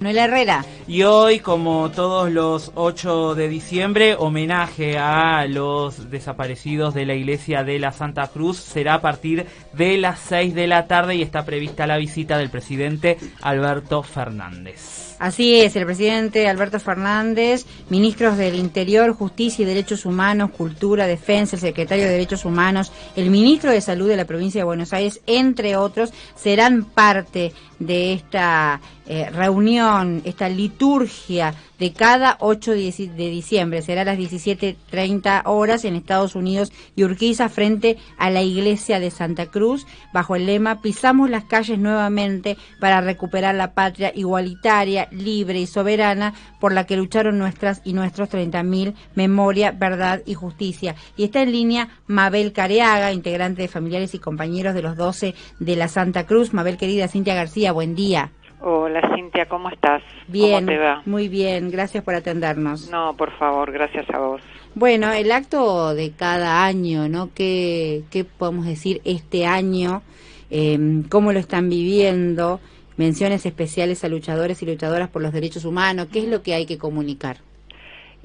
Noel Herrera. Y hoy, como todos los 8 de diciembre, homenaje a los desaparecidos de la iglesia de la Santa Cruz será a partir de las 6 de la tarde y está prevista la visita del presidente Alberto Fernández. Así es, el presidente Alberto Fernández, ministros del Interior, Justicia y Derechos Humanos, Cultura, Defensa, el secretario de Derechos Humanos, el ministro de Salud de la provincia de Buenos Aires, entre otros, serán parte de esta eh, reunión, esta liturgia de cada 8 de diciembre. Será a las 17.30 horas en Estados Unidos y Urquiza frente a la iglesia de Santa Cruz bajo el lema Pisamos las calles nuevamente para recuperar la patria igualitaria, libre y soberana por la que lucharon nuestras y nuestros 30.000 memoria, verdad y justicia. Y está en línea Mabel Careaga, integrante de familiares y compañeros de los 12 de la Santa Cruz. Mabel querida, Cintia García, buen día. Hola Cintia, ¿cómo estás? Bien, ¿Cómo te va? muy bien, gracias por atendernos. No, por favor, gracias a vos. Bueno, el acto de cada año, ¿no? ¿Qué, qué podemos decir este año? Em, ¿Cómo lo están viviendo? Menciones especiales a luchadores y luchadoras por los derechos humanos. ¿Qué es lo que hay que comunicar?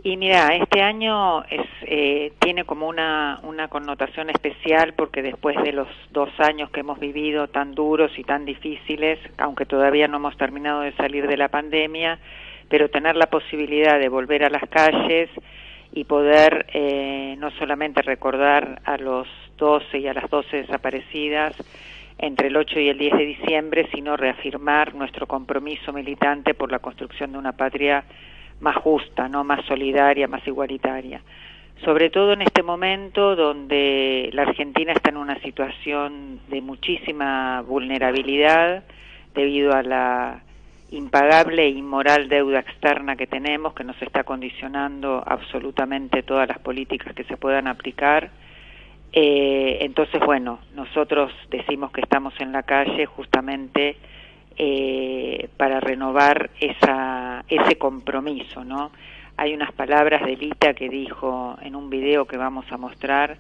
Y mira, este año es, eh, tiene como una, una connotación especial porque después de los dos años que hemos vivido tan duros y tan difíciles, aunque todavía no hemos terminado de salir de la pandemia, pero tener la posibilidad de volver a las calles y poder eh, no solamente recordar a los 12 y a las 12 desaparecidas entre el 8 y el 10 de diciembre, sino reafirmar nuestro compromiso militante por la construcción de una patria más justa, no más solidaria, más igualitaria. Sobre todo en este momento donde la Argentina está en una situación de muchísima vulnerabilidad debido a la impagable e inmoral deuda externa que tenemos que nos está condicionando absolutamente todas las políticas que se puedan aplicar. Eh, entonces, bueno, nosotros decimos que estamos en la calle justamente eh, para renovar esa, ese compromiso, ¿no? Hay unas palabras de Lita que dijo en un video que vamos a mostrar,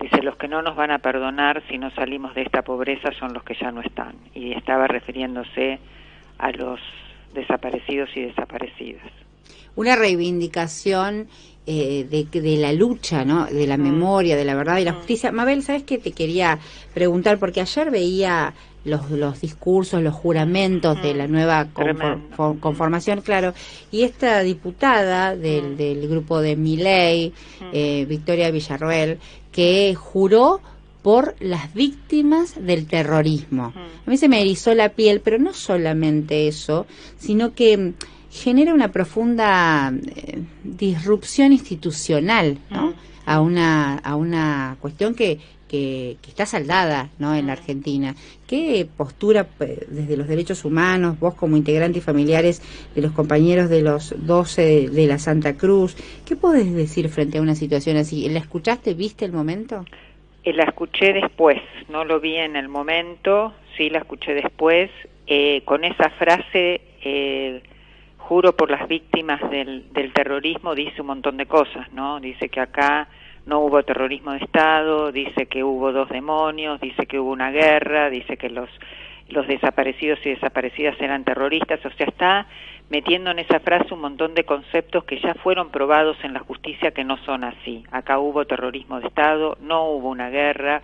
dice, los que no nos van a perdonar si no salimos de esta pobreza son los que ya no están. Y estaba refiriéndose a los desaparecidos y desaparecidas. Una reivindicación eh, de, de, la lucha, ¿no? De la mm. memoria, de la verdad y la mm. justicia. Mabel, ¿sabes qué te quería preguntar? Porque ayer veía los, los discursos, los juramentos de la mm. nueva conformación, claro. Y esta diputada del, del grupo de Miley, eh, Victoria Villarroel, que juró por las víctimas del terrorismo. A mí se me erizó la piel, pero no solamente eso, sino que genera una profunda eh, disrupción institucional ¿no? a, una, a una cuestión que, que, está saldada ¿no? en la Argentina. ¿Qué postura desde los derechos humanos, vos como integrante y familiares de los compañeros de los 12 de, la Santa Cruz, qué podés decir frente a una situación así? ¿La escuchaste, viste el momento? Eh, la escuché después, no lo vi en el momento, sí la escuché después, eh, con esa frase... Eh, juro por las víctimas del, del terrorismo, dice un montón de cosas, ¿no? Dice que acá no hubo terrorismo de Estado, dice que hubo dos demonios, dice que hubo una guerra, dice que los, los desaparecidos y desaparecidas eran terroristas, o sea, está metiendo en esa frase un montón de conceptos que ya fueron probados en la justicia que no son así. Acá hubo terrorismo de Estado, no hubo una guerra,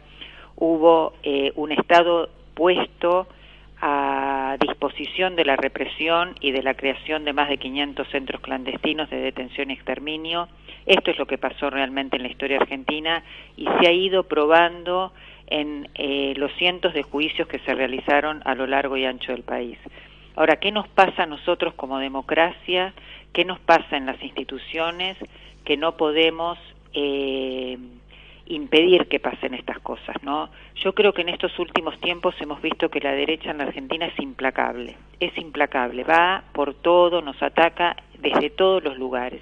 hubo eh, un Estado puesto a disposición de la represión y de la creación de más de 500 centros clandestinos de detención y exterminio. Esto es lo que pasó realmente en la historia argentina y se ha ido probando en eh, los cientos de juicios que se realizaron a lo largo y ancho del país. Ahora, ¿qué nos pasa a nosotros como democracia? ¿Qué nos pasa en las instituciones que no podemos eh, impedir que pasen estas cosas, ¿no? Yo creo que en estos últimos tiempos hemos visto que la derecha en la Argentina es implacable, es implacable, va por todo, nos ataca desde todos los lugares.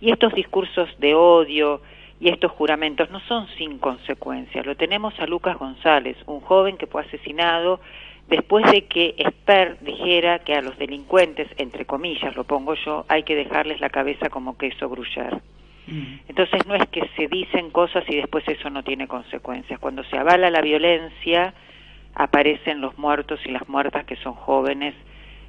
Y estos discursos de odio y estos juramentos no son sin consecuencias. Lo tenemos a Lucas González, un joven que fue asesinado después de que Esper dijera que a los delincuentes, entre comillas lo pongo yo, hay que dejarles la cabeza como queso gruyere. Mm. Entonces no es que se dicen cosas y después eso no tiene consecuencias. Cuando se avala la violencia, aparecen los muertos y las muertas que son jóvenes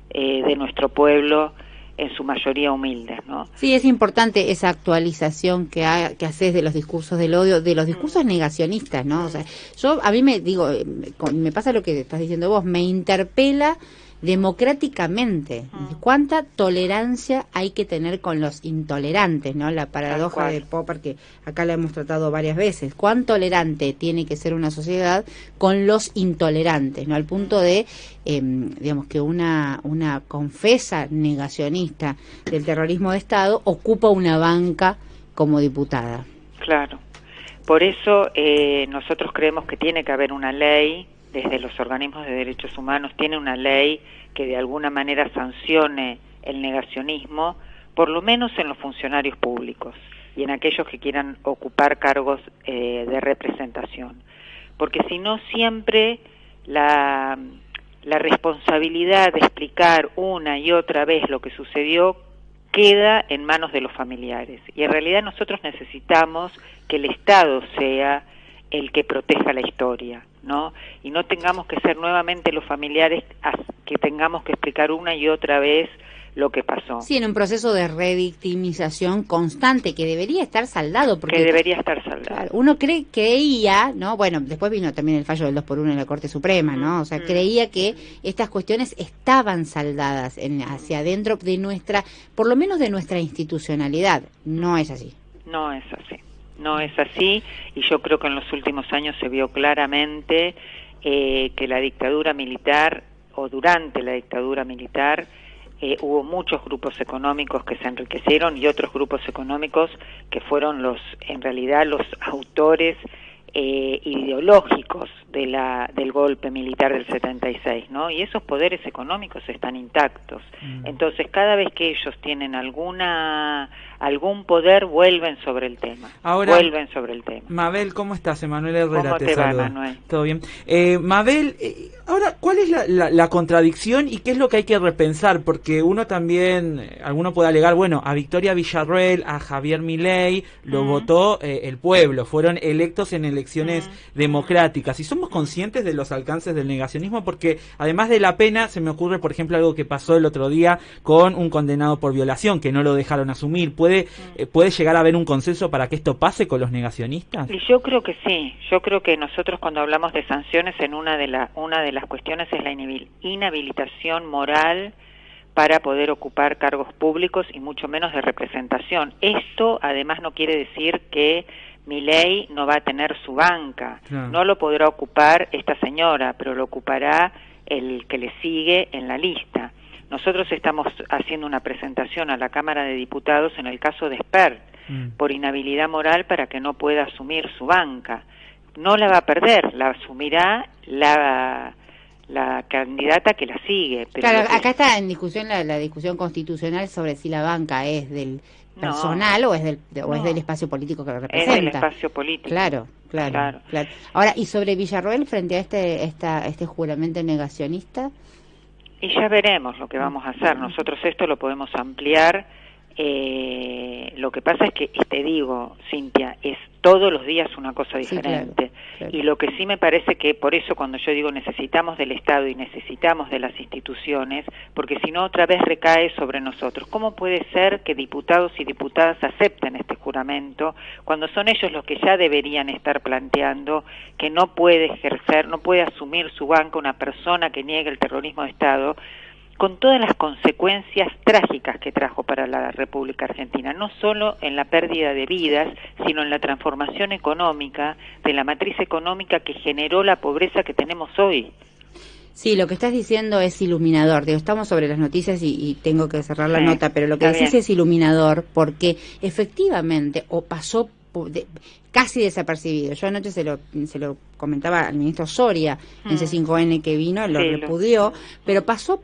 eh, de nuestro pueblo en su mayoría humildes, ¿no? Sí, es importante esa actualización que, ha, que haces de los discursos del odio, de los discursos negacionistas, ¿no? O sea, yo a mí me digo, eh, me pasa lo que estás diciendo vos, me interpela democráticamente. ¿Cuánta tolerancia hay que tener con los intolerantes? ¿no? La paradoja de Popper, que acá la hemos tratado varias veces. ¿Cuán tolerante tiene que ser una sociedad con los intolerantes? ¿no? Al punto de, em, digamos, que una, una confesa negacionista del terrorismo de Estado ocupa una banca como diputada. Claro. Por eso eh, nosotros creemos que tiene que haber una ley desde los organismos de derechos humanos tiene una ley que de alguna manera sancione el negacionismo, por lo menos en los funcionarios públicos y en aquellos que quieran ocupar cargos eh, de representación. Porque si no, siempre la, la responsabilidad de explicar una y otra vez lo que sucedió queda en manos de los familiares. Y en realidad nosotros necesitamos que el Estado sea el que proteja la historia, ¿no? Y no tengamos que ser nuevamente los familiares que tengamos que explicar una y otra vez lo que pasó. Sí, en un proceso de revictimización constante que debería estar saldado. Porque, que debería estar saldado. uno cree, creía, ¿no? Bueno, después vino también el fallo del 2 por 1 en la Corte Suprema, ¿no? O sea, creía que estas cuestiones estaban saldadas en, hacia adentro de nuestra, por lo menos de nuestra institucionalidad. No es así. No es así no es así y yo creo que en los últimos años se vio claramente eh, que la dictadura militar o durante la dictadura militar eh, hubo muchos grupos económicos que se enriquecieron y otros grupos económicos que fueron los en realidad los autores eh, ideológicos de la, del golpe militar del 76, ¿no? Y esos poderes económicos están intactos. Mm. Entonces, cada vez que ellos tienen alguna algún poder, vuelven sobre el tema. Ahora, vuelven sobre el tema. Mabel, ¿cómo estás? Emanuel Herrera ¿Cómo te, va, Manuel? Todo bien. Eh, Mabel, eh, ahora, ¿cuál es la, la, contradicción y qué es lo que hay que repensar? Porque uno también, eh, alguno puede alegar, bueno, a Victoria Villarreal, a Javier Milei, lo votó el pueblo, fueron electos en el elecciones democráticas. Y somos conscientes de los alcances del negacionismo porque además de la pena se me ocurre, por ejemplo, algo que pasó el otro día con un condenado por violación que no lo dejaron asumir. ¿Puede, eh, puede llegar a haber un consenso para que esto pase con los negacionistas? Y yo creo que sí. Yo creo que nosotros cuando hablamos de sanciones en una de, la, una de las cuestiones es la inhabilitación moral para poder ocupar cargos públicos y mucho menos de representación. Esto además no quiere decir que mi ley no va a tener su banca. No lo podrá ocupar esta señora, pero lo ocupará el que le sigue en la lista. Nosotros estamos haciendo una presentación a la Cámara de Diputados en el caso de Spert mm. por inhabilidad moral para que no pueda asumir su banca. No la va a perder, la asumirá la la candidata que la sigue. claro, acá está en discusión la, la, discusión constitucional sobre si la banca es del personal o es del o es del espacio político que lo representa. Es del espacio político. Claro, claro, claro. Ahora, y sobre Villarroel frente a este esta, este juramento negacionista. Y ya veremos lo que vamos a hacer. Nosotros esto lo podemos ampliar. Eh, lo que pasa es que, te digo, Cintia, es todos los días una cosa diferente. Y lo que sí me parece que por eso cuando yo digo necesitamos del Estado y necesitamos de las instituciones, porque si no otra vez recae sobre nosotros. ¿Cómo puede ser que diputados y diputadas acepten este juramento cuando son ellos los que ya deberían estar planteando que no puede ejercer, no puede asumir su banca una persona que niegue el terrorismo de Estado? Con todas las consecuencias trágicas que trajo para la República Argentina, no solo en la pérdida de vidas, sino en la transformación económica de la matriz económica que generó la pobreza que tenemos hoy. Sí, lo que estás diciendo es iluminador. Digo, estamos sobre las noticias y, tengo que cerrar la nota, pero lo que decís es iluminador porque efectivamente o pasó casi desapercibido. Yo anoche se lo, se lo comentaba al ministro Soria en ese mm. C5N que vino, lo repudió, pero pasó,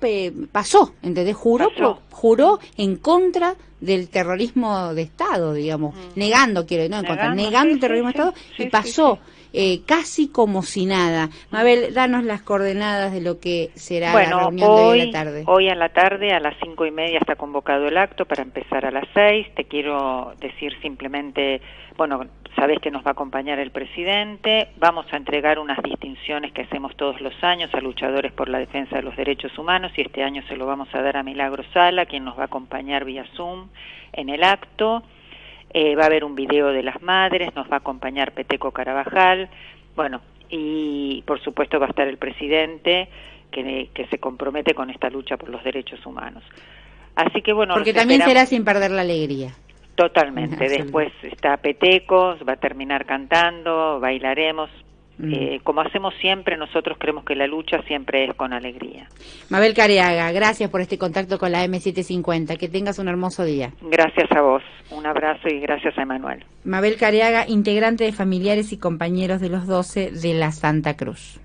pasó, ¿entendés? Juró, juró en contra del terrorismo de Estado, digamos, mm. negando, quiero no en negando el terrorismo de Estado y pasó. Eh, casi como si nada. Mabel, danos las coordenadas de lo que será la reunión de hoy a la tarde. Hoy a la tarde, a las cinco y media, está convocado el acto para empezar a las seis. Te quiero decir simplemente, bueno, sabés que nos va a acompañar el presidente, vamos a entregar unas distinciones que hacemos todos los años a luchadores por la defensa de los derechos humanos y este año se lo vamos a dar a Milagro Sala, quien nos va a acompañar vía Zoom en el acto. Eh, va a haber un video de las madres, nos va a acompañar Peteco Carabajal, bueno, y por supuesto va a estar el presidente que, que se compromete con esta lucha por los derechos humanos. Así que bueno, porque también será sin perder la alegría. Totalmente. Después está Petecos, va a terminar cantando, bailaremos. Mm. Eh, como hacemos siempre, nosotros creemos que la lucha siempre es con alegría. Mabel Careaga, gracias por este contacto con la M750. Que tengas un hermoso día. Gracias a vos. Un abrazo y gracias a Emanuel. Mabel Careaga, integrante de familiares y compañeros de los 12 de la Santa Cruz.